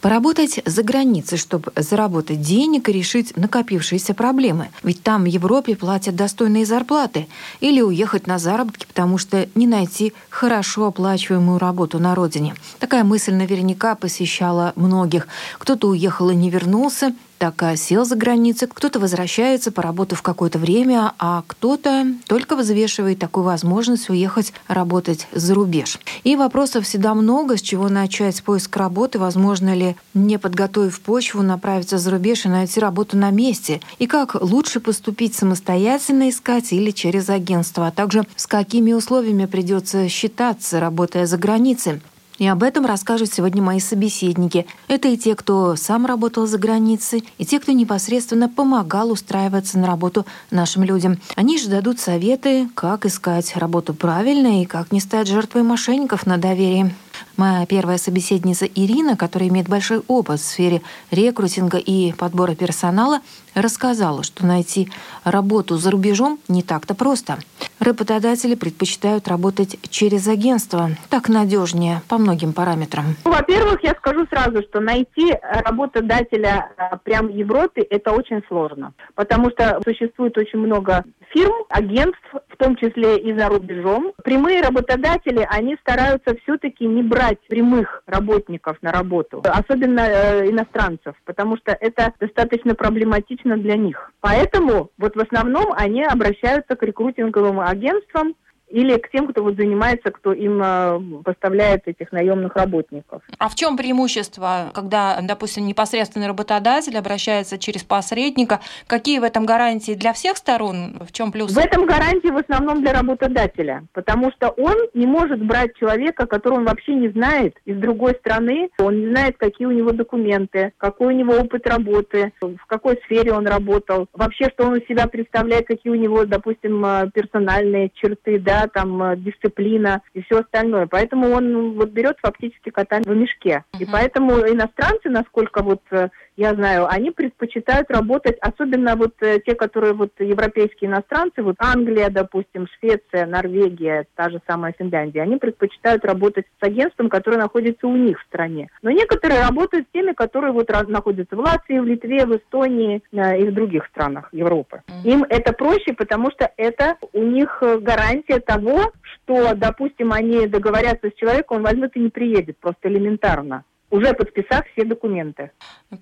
Поработать за границей, чтобы заработать денег и решить накопившиеся проблемы. Ведь там в Европе платят достойные зарплаты. Или уехать на заработки, потому что не найти хорошо оплачиваемую работу на родине. Такая мысль наверняка посещала многих. Кто-то уехал и не вернулся, так сел за границей, кто-то возвращается, поработав какое-то время, а кто-то только взвешивает такую возможность уехать работать за рубеж. И вопросов всегда много, с чего начать поиск работы, возможно ли, не подготовив почву, направиться за рубеж и найти работу на месте, и как лучше поступить самостоятельно искать или через агентство, а также с какими условиями придется считаться, работая за границей. И об этом расскажут сегодня мои собеседники. Это и те, кто сам работал за границей, и те, кто непосредственно помогал устраиваться на работу нашим людям. Они же дадут советы, как искать работу правильно и как не стать жертвой мошенников на доверии. Моя первая собеседница Ирина, которая имеет большой опыт в сфере рекрутинга и подбора персонала, рассказала, что найти работу за рубежом не так-то просто. Работодатели предпочитают работать через агентство. Так надежнее по многим параметрам. Ну, во-первых, я скажу сразу, что найти работодателя а, прямо в Европе это очень сложно, потому что существует очень много фирм, агентств, в том числе и за рубежом. Прямые работодатели, они стараются все-таки не брать прямых работников на работу, особенно э, иностранцев, потому что это достаточно проблематично для них. Поэтому вот в основном они обращаются к рекрутинговым агентствам, или к тем, кто вот занимается, кто им э, поставляет этих наемных работников. А в чем преимущество, когда, допустим, непосредственный работодатель обращается через посредника? Какие в этом гарантии для всех сторон? В чем плюс? В этом гарантии в основном для работодателя, потому что он не может брать человека, которого он вообще не знает, из другой страны, он не знает, какие у него документы, какой у него опыт работы, в какой сфере он работал, вообще, что он из себя представляет, какие у него, допустим, э, персональные черты, да, там э, дисциплина и все остальное. Поэтому он ну, вот берет фактически кота в мешке. Uh-huh. И поэтому иностранцы, насколько вот э, я знаю, они предпочитают работать, особенно вот э, те, которые вот европейские иностранцы, вот Англия, допустим, Швеция, Норвегия, та же самая Финляндия, они предпочитают работать с агентством, которое находится у них в стране. Но некоторые работают с теми, которые вот находятся в Латвии, в Литве, в Эстонии и в других странах Европы. Им это проще, потому что это у них гарантия того, что, допустим, они договорятся с человеком, он возьмет и не приедет, просто элементарно уже подписав все документы.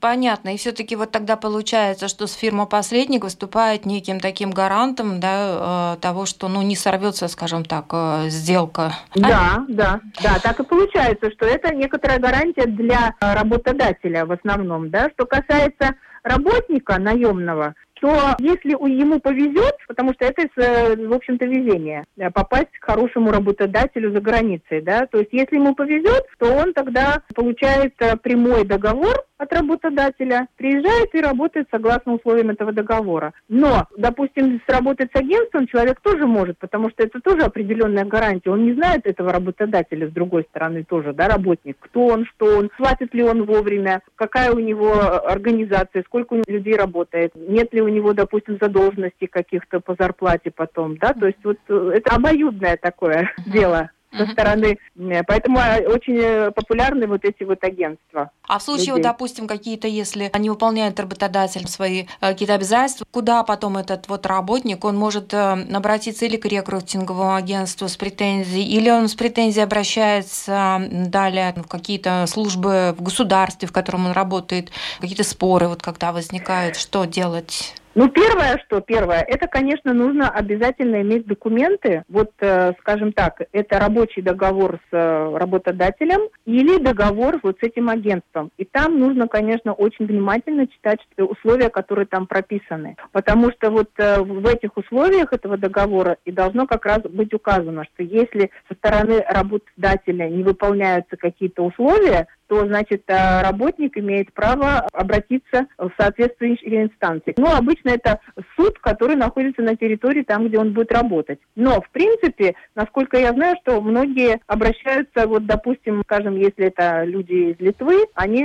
Понятно. И все-таки вот тогда получается, что с фирма-посредник выступает неким таким гарантом да, э, того, что ну, не сорвется, скажем так, э, сделка. Да, да, да, так и получается, что это некоторая гарантия для работодателя в основном. Да? Что касается работника наемного, то если ему повезет, потому что это, э, в общем-то, везение, э, попасть к хорошему работодателю за границей, да, то есть если ему повезет, то он тогда получает э, прямой договор от работодателя, приезжает и работает согласно условиям этого договора. Но, допустим, сработать с агентством человек тоже может, потому что это тоже определенная гарантия. Он не знает этого работодателя с другой стороны тоже, да, работник, кто он, что он, платит ли он вовремя, какая у него организация, сколько у него людей работает, нет ли у него, допустим, задолженностей каких-то по зарплате потом, да, то есть вот э, это обоюдное такое дело со стороны. Поэтому а, очень э, популярны вот эти вот агентства. А в случае, вот, допустим, какие-то, если они выполняют работодатель свои э, какие-то обязательства, куда потом этот вот работник, он может обратиться или к рекрутинговому агентству с претензией, или он с претензией обращается далее в какие-то службы в государстве, в котором он работает, какие-то споры, вот когда возникают, что делать? Ну, первое, что первое, это, конечно, нужно обязательно иметь документы. Вот, э, скажем так, это рабочий договор с э, работодателем или договор вот с этим агентством. И там нужно, конечно, очень внимательно читать условия, которые там прописаны. Потому что вот э, в этих условиях этого договора и должно как раз быть указано, что если со стороны работодателя не выполняются какие-то условия, то, значит, э, работник имеет право обратиться в соответствующие инстанции. Ну, обычно это суд, который находится на территории там, где он будет работать. Но, в принципе, насколько я знаю, что многие обращаются, вот, допустим, скажем, если это люди из Литвы, они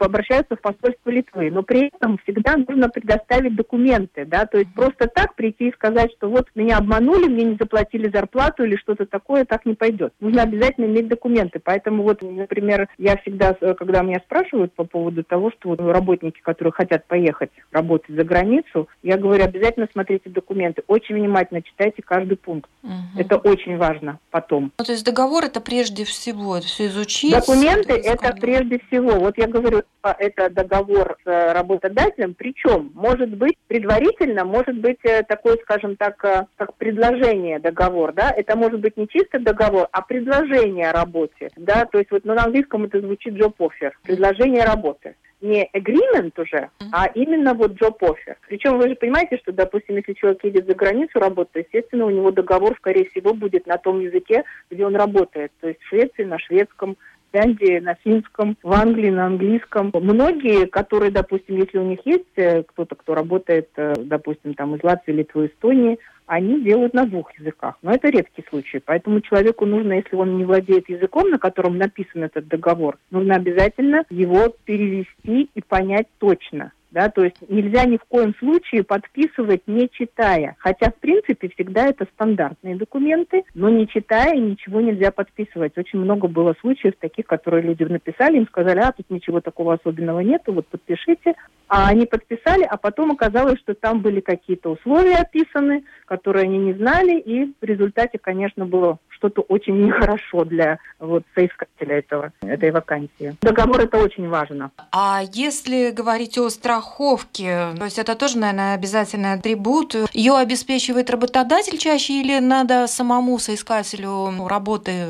обращаются в посольство Литвы. Но при этом всегда нужно предоставить документы, да, то есть просто так прийти и сказать, что вот меня обманули, мне не заплатили зарплату или что-то такое, так не пойдет. Нужно обязательно иметь документы. Поэтому вот, например, я всегда, когда меня спрашивают по поводу того, что вот работники, которые хотят поехать работать за границу, я говорю, обязательно смотрите документы, очень внимательно читайте каждый пункт. Угу. Это очень важно потом. Ну, то есть договор это прежде всего, это все изучить? Документы это прежде всего. Вот я говорю, это договор с работодателем, причем может быть предварительно, может быть э, такой, скажем так, э, как предложение договор, да, это может быть не чисто договор, а предложение о работе, да, то есть вот ну, на английском это звучит job offer, предложение работы не agreement уже, а именно вот job offer. Причем вы же понимаете, что, допустим, если человек едет за границу работать, естественно, у него договор, скорее всего, будет на том языке, где он работает. То есть в Швеции на шведском, Финляндии на финском, в Англии на английском. Многие, которые, допустим, если у них есть э, кто-то, кто работает, э, допустим, там из Латвии, Литвы, Эстонии, они делают на двух языках. Но это редкий случай. Поэтому человеку нужно, если он не владеет языком, на котором написан этот договор, нужно обязательно его перевести и понять точно да, то есть нельзя ни в коем случае подписывать не читая, хотя в принципе всегда это стандартные документы, но не читая ничего нельзя подписывать. Очень много было случаев таких, которые люди написали, им сказали, а тут ничего такого особенного нету, вот подпишите, а они подписали, а потом оказалось, что там были какие-то условия описаны, которые они не знали, и в результате, конечно, было что-то очень нехорошо для вот соискателя этого, этой вакансии. Договор это очень важно. А если говорить о страховке, то есть это тоже, наверное, обязательный атрибут, ее обеспечивает работодатель чаще или надо самому соискателю работы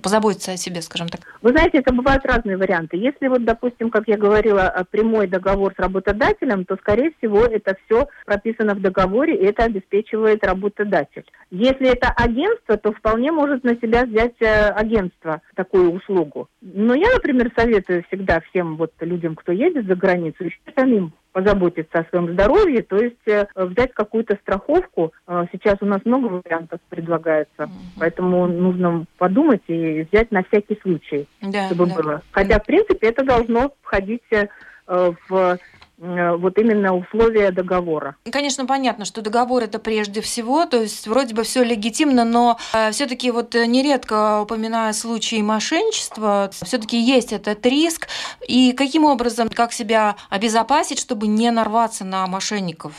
позаботиться о себе, скажем так? Вы знаете, это бывают разные варианты. Если вот, допустим, как я говорила, прямой договор с работодателем, то, скорее всего, это все прописано в договоре, и это обеспечивает работодатель. Если это агентство, то вполне может на себя взять э, агентство такую услугу. Но я, например, советую всегда всем вот людям, кто едет за границу, самим позаботиться о своем здоровье, то есть э, взять какую-то страховку. Э, сейчас у нас много вариантов предлагается, mm-hmm. поэтому нужно подумать и взять на всякий случай, да, чтобы да. было. Хотя, в принципе, это должно входить э, в вот именно условия договора. Конечно, понятно, что договор это прежде всего, то есть вроде бы все легитимно, но э, все-таки вот нередко упоминая случаи мошенничества, все-таки есть этот риск. И каким образом, как себя обезопасить, чтобы не нарваться на мошенников?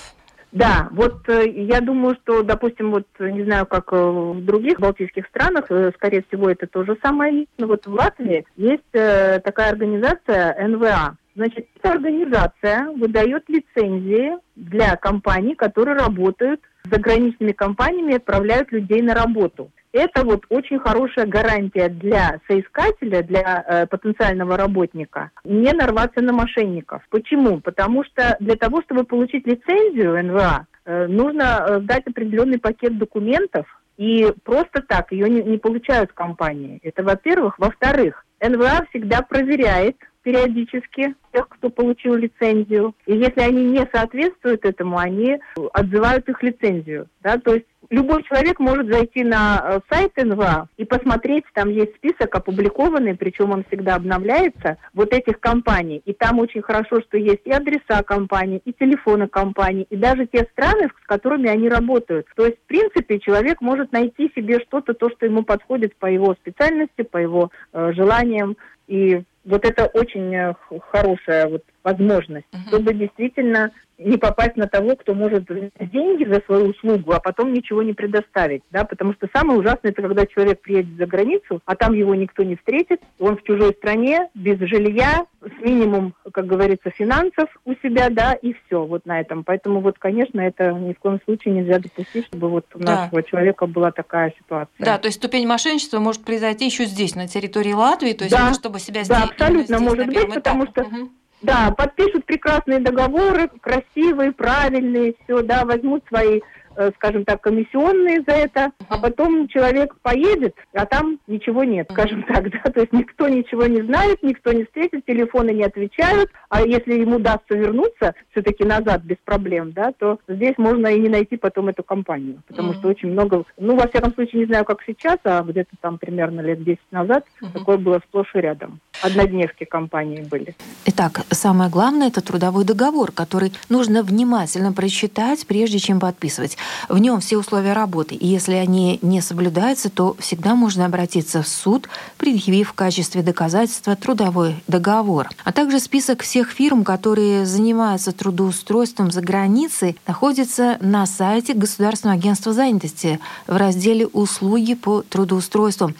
Да, вот э, я думаю, что, допустим, вот не знаю, как в других балтийских странах, скорее всего, это то же самое. Но вот в Латвии есть такая организация НВА, Значит, эта организация выдает лицензии для компаний, которые работают с заграничными компаниями и отправляют людей на работу. Это вот очень хорошая гарантия для соискателя, для э, потенциального работника, не нарваться на мошенников. Почему? Потому что для того, чтобы получить лицензию НВА, э, нужно э, дать определенный пакет документов, и просто так ее не, не получают компании. Это во-первых. Во-вторых, НВА всегда проверяет периодически тех, кто получил лицензию. И если они не соответствуют этому, они отзывают их лицензию. Да? То есть любой человек может зайти на э, сайт НВА и посмотреть, там есть список опубликованный, причем он всегда обновляется, вот этих компаний. И там очень хорошо, что есть и адреса компаний, и телефоны компаний, и даже те страны, с которыми они работают. То есть, в принципе, человек может найти себе что-то, то, что ему подходит по его специальности, по его э, желаниям. И вот это очень э, хорошая вот возможность, uh-huh. чтобы действительно не попасть на того, кто может деньги за свою услугу, а потом ничего не предоставить, да, потому что самое ужасное это когда человек приедет за границу, а там его никто не встретит, он в чужой стране, без жилья, с минимум, как говорится, финансов у себя, да, и все вот на этом. Поэтому вот, конечно, это ни в коем случае нельзя допустить, чтобы вот у да. нашего человека была такая ситуация. Да, то есть ступень мошенничества может произойти еще здесь, на территории Латвии, то есть да, чтобы себя да, абсолютно может быть, потому что угу. Да, подпишут прекрасные договоры, красивые, правильные, все, да, возьмут свои э, скажем так, комиссионные за это, а потом человек поедет, а там ничего нет, скажем так, да, то есть никто ничего не знает, никто не встретит, телефоны не отвечают, а если ему удастся вернуться все-таки назад без проблем, да, то здесь можно и не найти потом эту компанию, потому mm-hmm. что очень много, ну, во всяком случае, не знаю, как сейчас, а где-то там примерно лет 10 назад mm-hmm. такое было сплошь и рядом. Однодневки компании были. Итак, самое главное – это трудовой договор, который нужно внимательно прочитать, прежде чем подписывать. В нем все условия работы, и если они не соблюдаются, то всегда можно обратиться в суд, предъявив в качестве доказательства трудовой договор. А также список всех фирм, которые занимаются трудоустройством за границей, находится на сайте Государственного агентства занятости в разделе «Услуги по трудоустройству».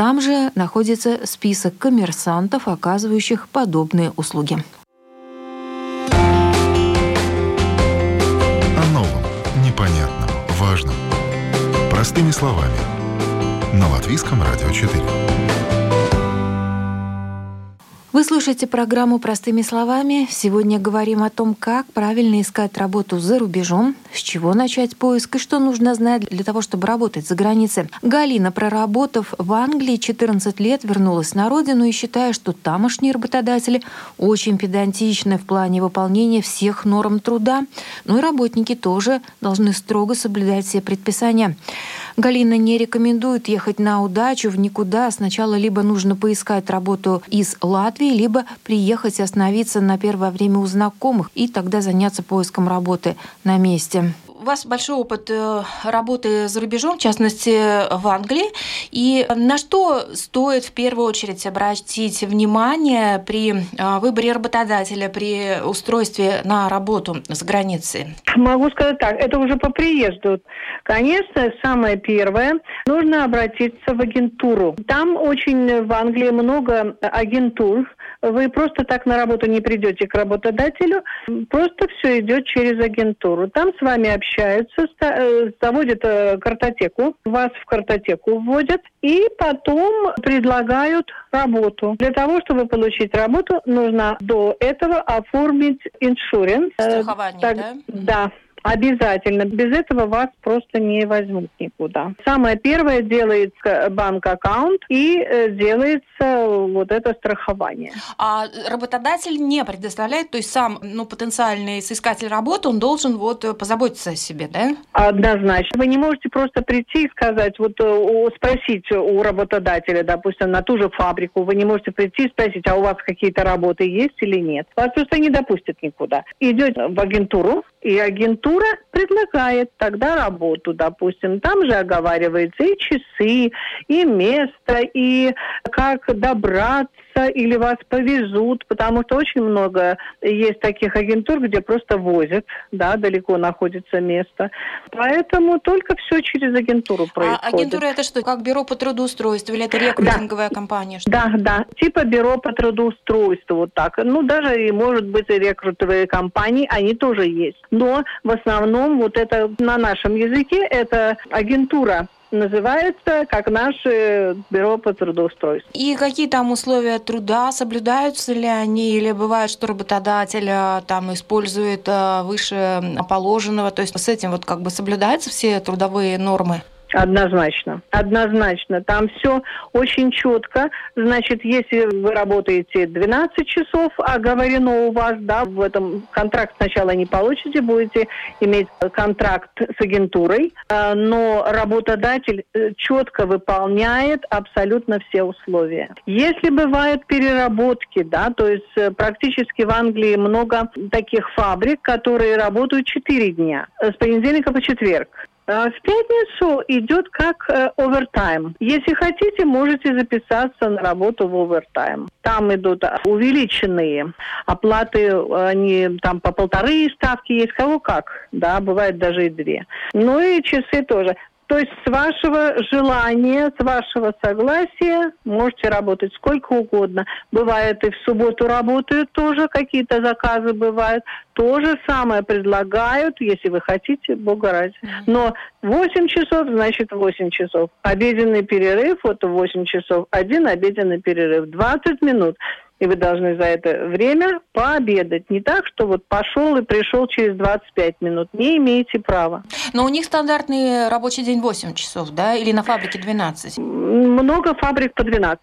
Там же находится список коммерсантов, оказывающих подобные услуги. О новом, непонятном, важном. Простыми словами. На Латвийском радио 4. Вы слушаете программу «Простыми словами». Сегодня говорим о том, как правильно искать работу за рубежом, с чего начать поиск и что нужно знать для того, чтобы работать за границей. Галина, проработав в Англии 14 лет, вернулась на родину и считая, что тамошние работодатели очень педантичны в плане выполнения всех норм труда. Ну и работники тоже должны строго соблюдать все предписания. Галина не рекомендует ехать на удачу в никуда. Сначала либо нужно поискать работу из Латвии, либо приехать и остановиться на первое время у знакомых и тогда заняться поиском работы на месте у вас большой опыт э, работы за рубежом, в частности в Англии. И на что стоит в первую очередь обратить внимание при э, выборе работодателя, при устройстве на работу за границей? Могу сказать так, это уже по приезду. Конечно, самое первое, нужно обратиться в агентуру. Там очень в Англии много агентур, вы просто так на работу не придете к работодателю, просто все идет через агентуру. Там с вами общаются, э, заводят э, картотеку, вас в картотеку вводят и потом предлагают работу. Для того, чтобы получить работу, нужно до этого оформить иншуренс. Э, Страхование, так, да? Да. Обязательно. Без этого вас просто не возьмут никуда. Самое первое делается банк-аккаунт и э, делается вот это страхование. А работодатель не предоставляет, то есть сам ну, потенциальный соискатель работы, он должен вот позаботиться о себе, да? Однозначно. Вы не можете просто прийти и сказать, вот э, спросить у работодателя, допустим, на ту же фабрику, вы не можете прийти и спросить, а у вас какие-то работы есть или нет. Вас просто не допустят никуда. Идете в агентуру, и агентура предлагает тогда работу, допустим. Там же оговаривается и часы, и место, и как добраться или вас повезут, потому что очень много есть таких агентур, где просто возят, да, далеко находится место. Поэтому только все через агентуру а происходит. А агентура это что, как бюро по трудоустройству или это рекрутинговая да. компания? Что? Да, да, типа бюро по трудоустройству, вот так. Ну, даже и может быть и рекрутинговые компании, они тоже есть. Но в основном вот это на нашем языке это агентура называется как наше бюро по трудоустройству. И какие там условия труда, соблюдаются ли они, или бывает, что работодатель а, там использует а, выше положенного, то есть с этим вот как бы соблюдаются все трудовые нормы? Однозначно, однозначно. Там все очень четко. Значит, если вы работаете 12 часов, а говорено у вас, да, в этом контракт сначала не получите, будете иметь контракт с агентурой, э, но работодатель э, четко выполняет абсолютно все условия. Если бывают переработки, да, то есть э, практически в Англии много таких фабрик, которые работают 4 дня, с понедельника по четверг. А в пятницу идет как э, овертайм. Если хотите, можете записаться на работу в овертайм. Там идут увеличенные оплаты, они там по полторы ставки есть, кого как, да, бывает даже и две. Ну и часы тоже. То есть с вашего желания, с вашего согласия можете работать сколько угодно. Бывает и в субботу работают тоже, какие-то заказы бывают. То же самое предлагают, если вы хотите, бога ради. Но 8 часов, значит 8 часов. Обеденный перерыв, вот 8 часов, один обеденный перерыв, 20 минут. И вы должны за это время пообедать. Не так, что вот пошел и пришел через 25 минут. Не имеете права. Но у них стандартный рабочий день 8 часов, да? Или на фабрике 12? Много фабрик по 12.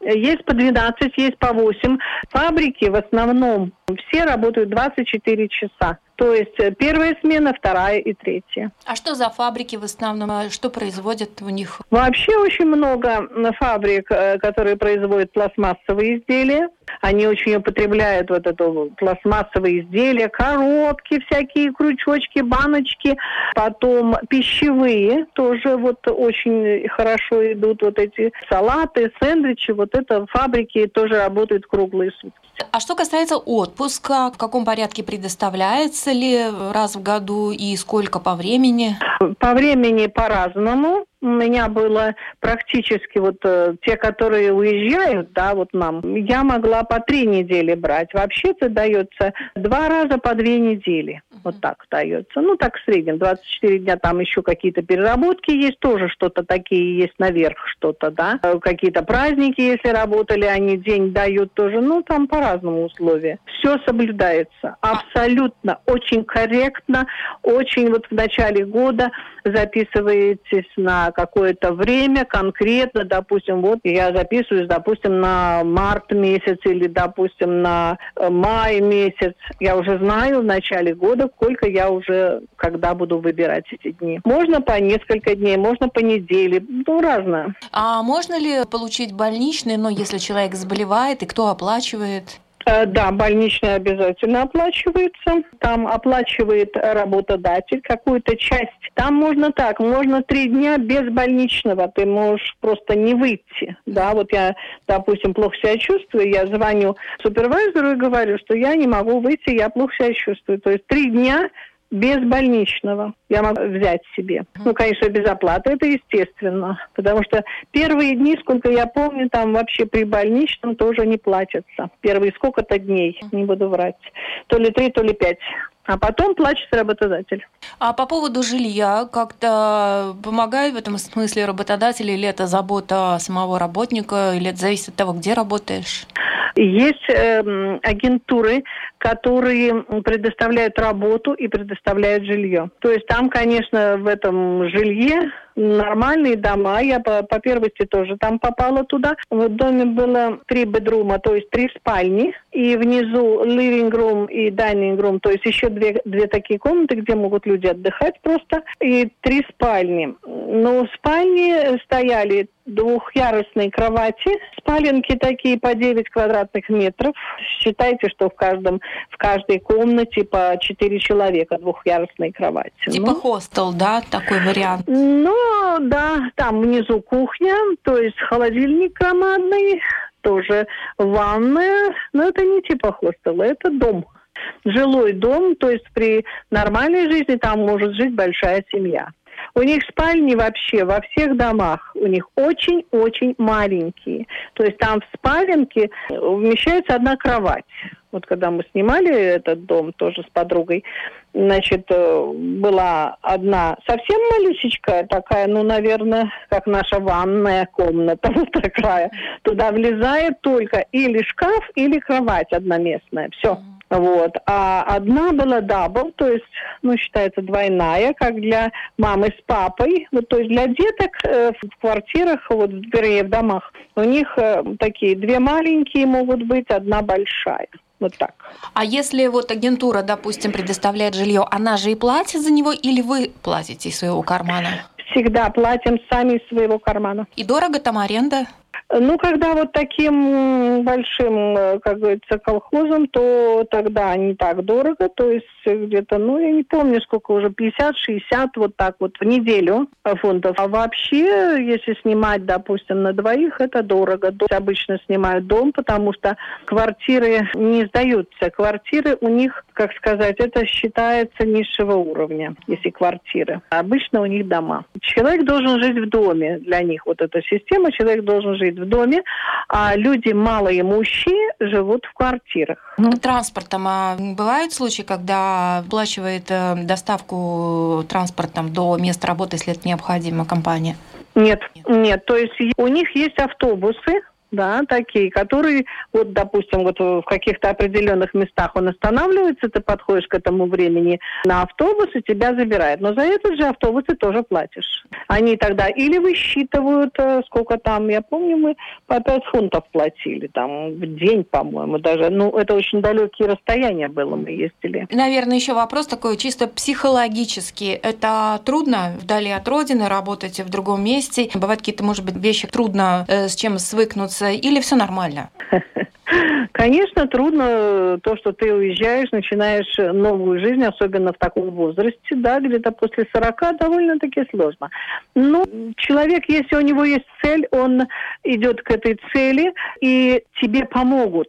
Есть по 12, есть по 8. Фабрики в основном все работают 24 часа. То есть э, первая смена, вторая и третья. А что за фабрики в основном? А что производят у них? Вообще очень много фабрик, э, которые производят пластмассовые изделия. Они очень употребляют вот это пластмассовые изделия, коробки всякие, крючочки, баночки. Потом пищевые тоже вот очень хорошо идут вот эти салаты, сэндвичи. Вот это фабрики тоже работают круглые сутки. А что касается отпуска, в каком порядке предоставляется ли раз в году и сколько по времени? По времени по-разному. У меня было практически вот э, те, которые уезжают, да, вот нам, я могла по три недели брать. Вообще-то дается два раза по две недели. Вот так дается. Ну, так в среднем. 24 дня там еще какие-то переработки есть, тоже что-то такие есть наверх что-то, да. Э, какие-то праздники, если работали, они день дают тоже. Ну, там по-разному условия. Все соблюдается. Абсолютно. Очень корректно. Очень вот в начале года записываетесь на какое-то время конкретно, допустим, вот я записываюсь, допустим, на март месяц или, допустим, на э, май месяц. Я уже знаю в начале года, сколько я уже, когда буду выбирать эти дни. Можно по несколько дней, можно по неделе, ну, разное. А можно ли получить больничный, но если человек заболевает, и кто оплачивает? Э, да, больничный обязательно оплачивается. Там оплачивает работодатель какую-то часть. Там можно так, можно три дня без больничного, ты можешь просто не выйти. Да, вот я, допустим, плохо себя чувствую, я звоню супервайзеру и говорю, что я не могу выйти, я плохо себя чувствую. То есть три дня без больничного я могу взять себе. Ну, конечно, без оплаты, это естественно. Потому что первые дни, сколько я помню, там вообще при больничном тоже не платятся. Первые сколько-то дней, не буду врать. То ли три, то ли пять. А потом плачет работодатель. А по поводу жилья, как-то помогает в этом смысле работодатель или это забота самого работника, или это зависит от того, где работаешь? Есть э, агентуры, которые предоставляют работу и предоставляют жилье. То есть там, конечно, в этом жилье нормальные дома. Я по, по первости тоже там попала туда. В доме было три бедрума, то есть три спальни. И внизу living room и dining room, то есть еще две, две такие комнаты, где могут люди отдыхать просто. И три спальни. Но спальни стояли двухъярусные кровати, спаленки такие по 9 квадратных метров. Считайте, что в каждом в каждой комнате по 4 человека двухъярусные кровати. Типа ну, хостел, да, такой вариант? Ну, да, там внизу кухня, то есть холодильник громадный, тоже ванная, но это не типа хостела, это дом. Жилой дом, то есть при нормальной жизни там может жить большая семья. У них спальни вообще во всех домах, у них очень-очень маленькие. То есть там в спаленке вмещается одна кровать. Вот когда мы снимали этот дом тоже с подругой, значит, э, была одна совсем малюсечкая такая, ну, наверное, как наша ванная комната, вот такая. Туда влезает только или шкаф, или кровать одноместная. Все. Вот. А одна была double, то есть, ну, считается двойная, как для мамы с папой. Вот, то есть для деток э, в квартирах, вот, вернее, в домах, у них э, такие две маленькие могут быть, одна большая. Вот так. А если вот агентура, допустим, предоставляет жилье, она же и платит за него, или вы платите из своего кармана? Всегда платим сами из своего кармана. И дорого там аренда? Ну, когда вот таким большим, э, как говорится, колхозом, то тогда не так дорого, то есть где-то, ну, я не помню, сколько уже, 50-60, вот так вот в неделю фунтов. А вообще, если снимать, допустим, на двоих, это дорого. Обычно снимают дом, потому что квартиры не сдаются. Квартиры у них, как сказать, это считается низшего уровня, если квартиры. Обычно у них дома. Человек должен жить в доме для них. Вот эта система, человек должен жить в доме, а люди малоимущие живут в квартирах. Ну, транспортом. А бывают случаи, когда оплачивает э, доставку транспортом до места работы, если это необходимо, компания? Нет, нет. То есть у них есть автобусы, да, такие, которые, вот, допустим, вот в каких-то определенных местах он останавливается, ты подходишь к этому времени на автобус и тебя забирает. Но за этот же автобус ты тоже платишь. Они тогда или высчитывают, э, сколько там, я помню, мы по 5 фунтов платили, там, в день, по-моему, даже. Ну, это очень далекие расстояния было, мы ездили. Наверное, еще вопрос такой чисто психологический. Это трудно вдали от родины работать в другом месте? Бывают какие-то, может быть, вещи трудно э, с чем свыкнуться? Или все нормально? Конечно, трудно то, что ты уезжаешь, начинаешь новую жизнь, особенно в таком возрасте, да, где-то после 40 довольно-таки сложно. Но человек, если у него есть цель, он идет к этой цели, и тебе помогут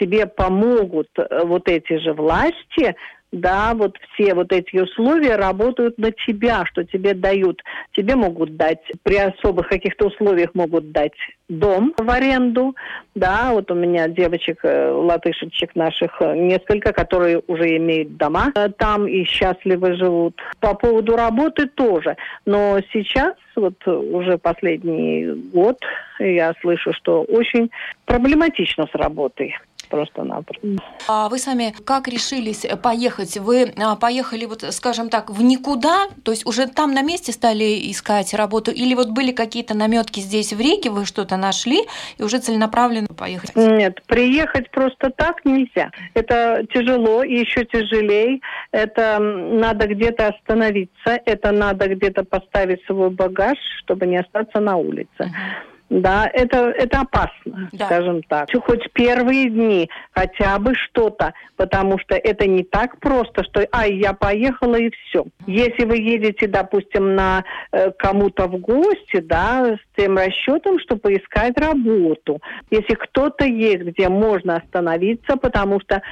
тебе помогут э, вот эти же власти да, вот все вот эти условия работают на тебя, что тебе дают. Тебе могут дать, при особых каких-то условиях могут дать дом в аренду, да, вот у меня девочек, э, латышечек наших э, несколько, которые уже имеют дома э, там и счастливо живут. По поводу работы тоже, но сейчас вот уже последний год я слышу, что очень проблематично с работой просто-напросто. А вы сами как решились поехать? Вы а, поехали, вот, скажем так, в никуда, то есть уже там на месте стали искать работу, или вот были какие-то наметки здесь в Риге, вы что-то нашли и уже целенаправленно поехать? Нет, приехать просто так нельзя. Это тяжело и еще тяжелее. Это надо где-то остановиться, это надо где-то поставить свой багаж, чтобы не остаться на улице. Uh-huh. Да, это, это опасно, да. скажем так. Хоть первые дни хотя бы что-то, потому что это не так просто, что ай, я поехала и все. Если вы едете, допустим, на э, кому-то в гости, да, с тем расчетом, что поискать работу. Если кто-то есть, где можно остановиться, потому что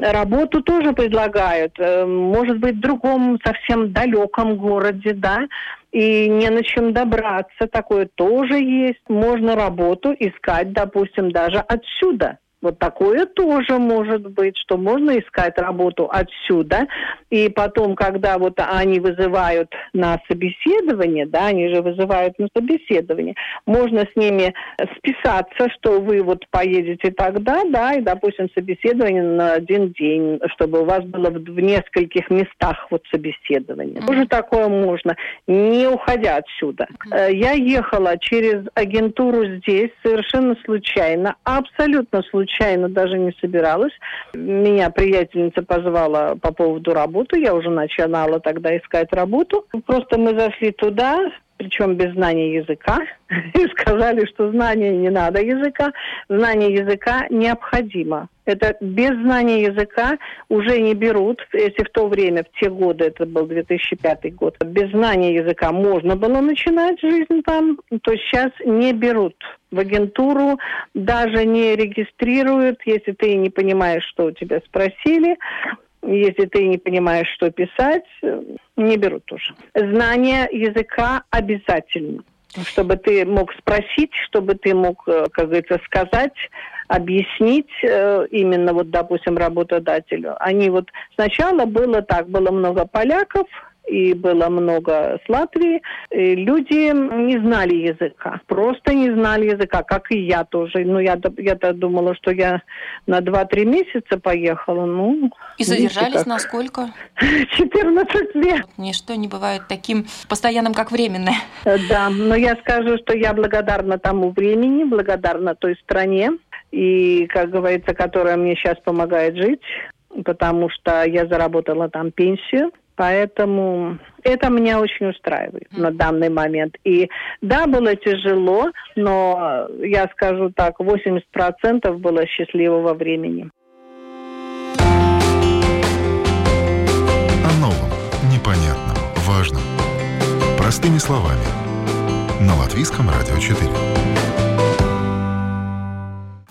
работу тоже предлагают, э, может быть, в другом совсем далеком городе, да, и не на чем добраться. Такое тоже есть. Можно работу искать, допустим, даже отсюда. Вот такое тоже может быть, что можно искать работу отсюда. И потом, когда вот они вызывают на собеседование, да, они же вызывают на собеседование, можно с ними списаться, что вы вот поедете тогда, да, и, допустим, собеседование на один день, чтобы у вас было в, нескольких местах вот собеседование. Mm-hmm. Тоже такое можно, не уходя отсюда. Mm-hmm. Я ехала через агентуру здесь совершенно случайно, абсолютно случайно случайно даже не собиралась. Меня приятельница позвала по поводу работы. Я уже начинала тогда искать работу. Просто мы зашли туда, причем без знания языка, и сказали, что знания не надо языка, знание языка необходимо. Это без знания языка уже не берут, если в то время, в те годы, это был 2005 год, без знания языка можно было начинать жизнь там, то сейчас не берут в агентуру, даже не регистрируют, если ты не понимаешь, что у тебя спросили, если ты не понимаешь, что писать, не берут уже. Знание языка обязательно чтобы ты мог спросить, чтобы ты мог, э, как говорится, сказать, объяснить э, именно вот, допустим, работодателю. Они вот сначала было так, было много поляков, и было много с Латвии, и люди не знали языка, просто не знали языка, как и я тоже. Ну, я, я-то думала, что я на 2-3 месяца поехала, ну... И задержались как... на сколько? 14 лет. Ничто не бывает таким постоянным, как временное. Да, но я скажу, что я благодарна тому времени, благодарна той стране, и, как говорится, которая мне сейчас помогает жить, потому что я заработала там пенсию, Поэтому это меня очень устраивает mm. на данный момент. И да, было тяжело, но я скажу так, 80% было счастливого времени. О новом, непонятном, важном. Простыми словами. На Латвийском радио 4.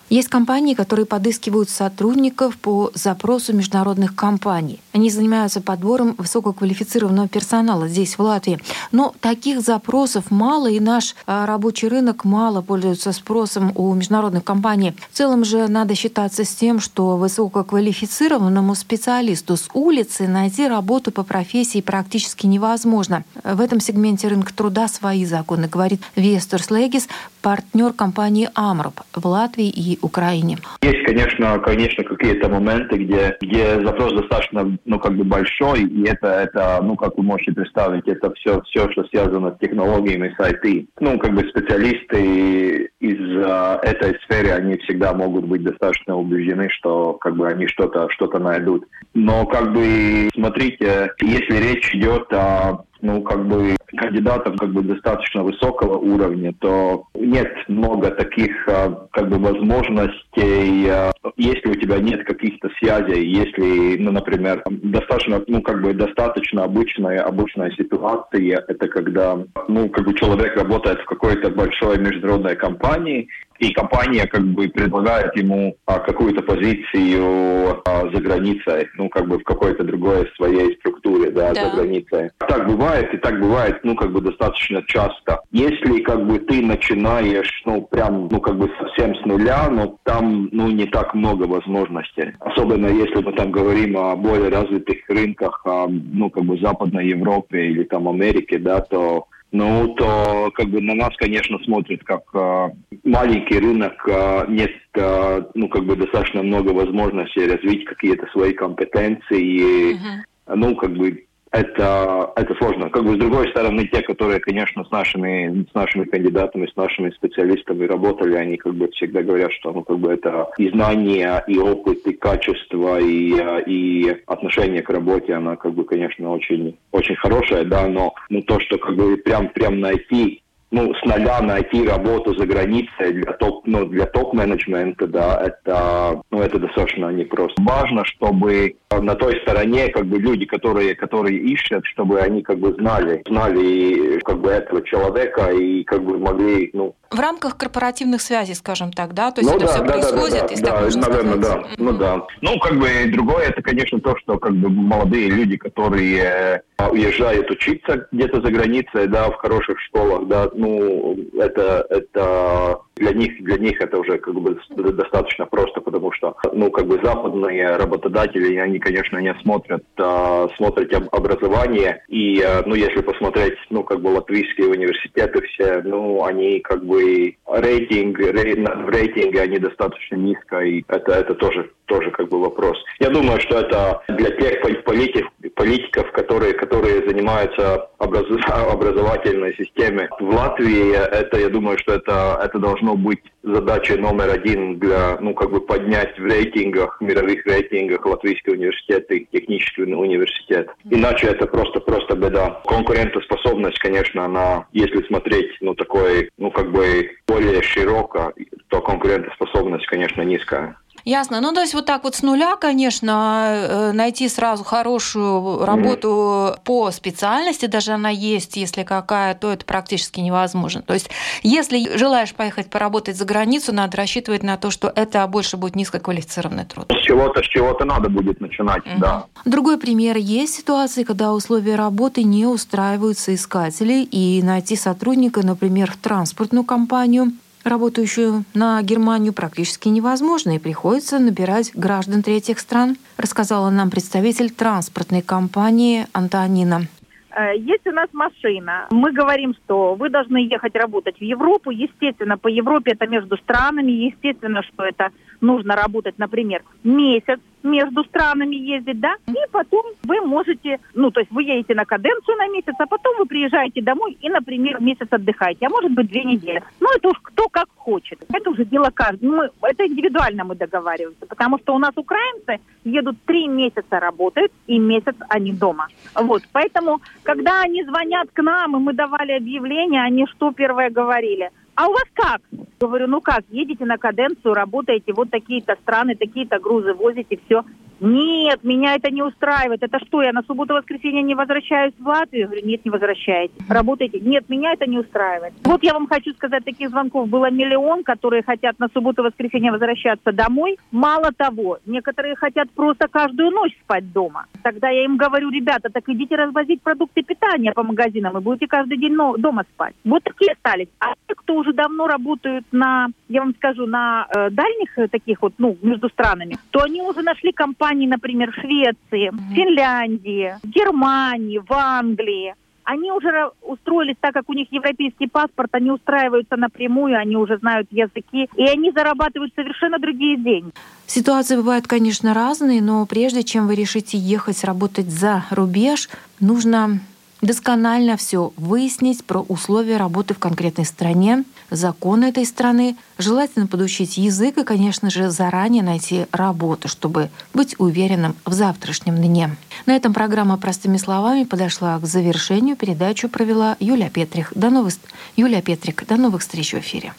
Есть компании, которые подыскивают сотрудников по запросу международных компаний – Они занимаются подбором высококвалифицированного персонала здесь, в Латвии. Но таких запросов мало, и наш а, рабочий рынок мало пользуется спросом у международных компаний. В целом же надо считаться с тем, что высококвалифицированному специалисту с улицы найти работу по профессии практически невозможно. В этом сегменте рынка труда свои законы, говорит Вестер Слегис, партнер компании Амроп в Латвии и Украине. Есть, конечно, конечно, какие-то моменты, где, где запрос достаточно, ну, как бы большой, и это, это, ну, как вы можете представить, это все, все, что связано с технологиями, с IT. Ну, как бы специалисты из uh, этой сферы, они всегда могут быть достаточно убеждены, что, как бы, они что-то, что-то найдут. Но, как бы, смотрите, если речь идет о ну, как бы кандидатов как бы достаточно высокого уровня, то нет много таких а, как бы возможностей, а, если у тебя нет каких-то связей, если, ну, например, достаточно, ну, как бы достаточно обычная, обычная ситуация, это когда, ну, как бы человек работает в какой-то большой международной компании, и компания как бы предлагает ему а, какую-то позицию а, за границей, ну как бы в какой-то другой своей структуре, да, да, за границей. Так бывает, и так бывает, ну как бы достаточно часто. Если как бы ты начинаешь, ну прям, ну как бы совсем с нуля, но там, ну не так много возможностей. Особенно если мы там говорим о более развитых рынках, о, ну как бы Западной Европе или там Америке, да, то ну, то как бы на нас, конечно, смотрят как э, маленький рынок, э, нет, э, ну, как бы достаточно много возможностей развить какие-то свои компетенции. Uh-huh. Ну, как бы это, это сложно. Как бы с другой стороны, те, которые, конечно, с нашими, с нашими кандидатами, с нашими специалистами работали, они как бы всегда говорят, что ну, как бы это и знания, и опыт, и качество, и, и отношение к работе, она как бы, конечно, очень, очень хорошая, да, но ну, то, что как бы прям, прям найти ну, с нуля найти работу за границей для топ, ну, для топ-менеджмента, да, это, ну, это достаточно непросто. Важно, чтобы на той стороне, как бы, люди, которые, которые ищут, чтобы они, как бы, знали, знали, как бы, этого человека и, как бы, могли, ну, в рамках корпоративных связей, скажем так, да? То есть ну, это да, все да, происходит, да, да, да, да наверное, да. Mm-hmm. Ну да. Ну, как бы другое, это, конечно, то, что как бы молодые люди, которые э, уезжают учиться где-то за границей, да, в хороших школах, да, ну, это, это для них, для них это уже как бы достаточно просто, потому что, ну, как бы западные работодатели, они, конечно, не смотрят, а, смотрят образование, и, а, ну, если посмотреть, ну, как бы латвийские университеты все, ну, они как бы рейтинг, рей, в рейтинге они достаточно низко, и это, это тоже, тоже как бы вопрос. Я думаю, что это для тех политиков, политиков которые, которые занимаются образ, образовательной системой в Латвии, это, я думаю, что это, это должно должно быть задачей номер один для, ну, как бы поднять в рейтингах, мировых рейтингах Латвийский университет и технический университет. Иначе это просто, просто беда. Конкурентоспособность, конечно, она, если смотреть, ну, такой, ну, как бы более широко, то конкурентоспособность, конечно, низкая. Ясно. Ну, то есть вот так вот с нуля, конечно, э, найти сразу хорошую работу mm-hmm. по специальности, даже она есть, если какая, то это практически невозможно. То есть если желаешь поехать поработать за границу, надо рассчитывать на то, что это больше будет низкоквалифицированный труд. С чего-то, с чего-то надо будет начинать, mm-hmm. да. Другой пример. Есть ситуации, когда условия работы не устраивают соискателей, и найти сотрудника, например, в транспортную компанию – работающую на Германию, практически невозможно, и приходится набирать граждан третьих стран, рассказала нам представитель транспортной компании Антонина. Э, есть у нас машина. Мы говорим, что вы должны ехать работать в Европу. Естественно, по Европе это между странами. Естественно, что это нужно работать, например, месяц между странами ездить, да, и потом вы можете, ну, то есть вы едете на каденцию на месяц, а потом вы приезжаете домой и, например, месяц отдыхаете, а может быть две недели. Ну, это уж кто как хочет. Это уже дело каждого. Мы, это индивидуально мы договариваемся, потому что у нас украинцы едут три месяца работают, и месяц они дома. Вот, поэтому, когда они звонят к нам, и мы давали объявление, они что первое говорили? А у вас как? Говорю, ну как, едете на каденцию, работаете, вот такие-то страны, такие-то грузы возите, все. Нет, меня это не устраивает. Это что, я на субботу-воскресенье не возвращаюсь в Латвию? Говорю, нет, не возвращаетесь. Работаете? Нет, меня это не устраивает. Вот я вам хочу сказать, таких звонков было миллион, которые хотят на субботу-воскресенье возвращаться домой. Мало того, некоторые хотят просто каждую ночь спать дома. Тогда я им говорю, ребята, так идите развозить продукты питания по магазинам и будете каждый день дома спать. Вот такие остались. А те, кто уже давно работают на, я вам скажу, на э, дальних э, таких вот, ну, между странами, то они уже нашли компании, например, в Швеции, в Финляндии, в Германии, в Англии. Они уже устроились, так как у них европейский паспорт, они устраиваются напрямую, они уже знают языки, и они зарабатывают совершенно другие деньги. Ситуации бывают, конечно, разные, но прежде чем вы решите ехать работать за рубеж, нужно досконально все выяснить про условия работы в конкретной стране, законы этой страны, желательно подучить язык и, конечно же, заранее найти работу, чтобы быть уверенным в завтрашнем дне. На этом программа «Простыми словами» подошла к завершению. Передачу провела Юлия Петрик. До новых... Юлия Петрик. До новых встреч в эфире.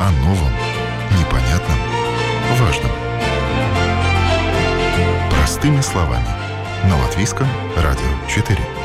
О новом, непонятном, важном. Простыми словами. На Латвийском радио 4.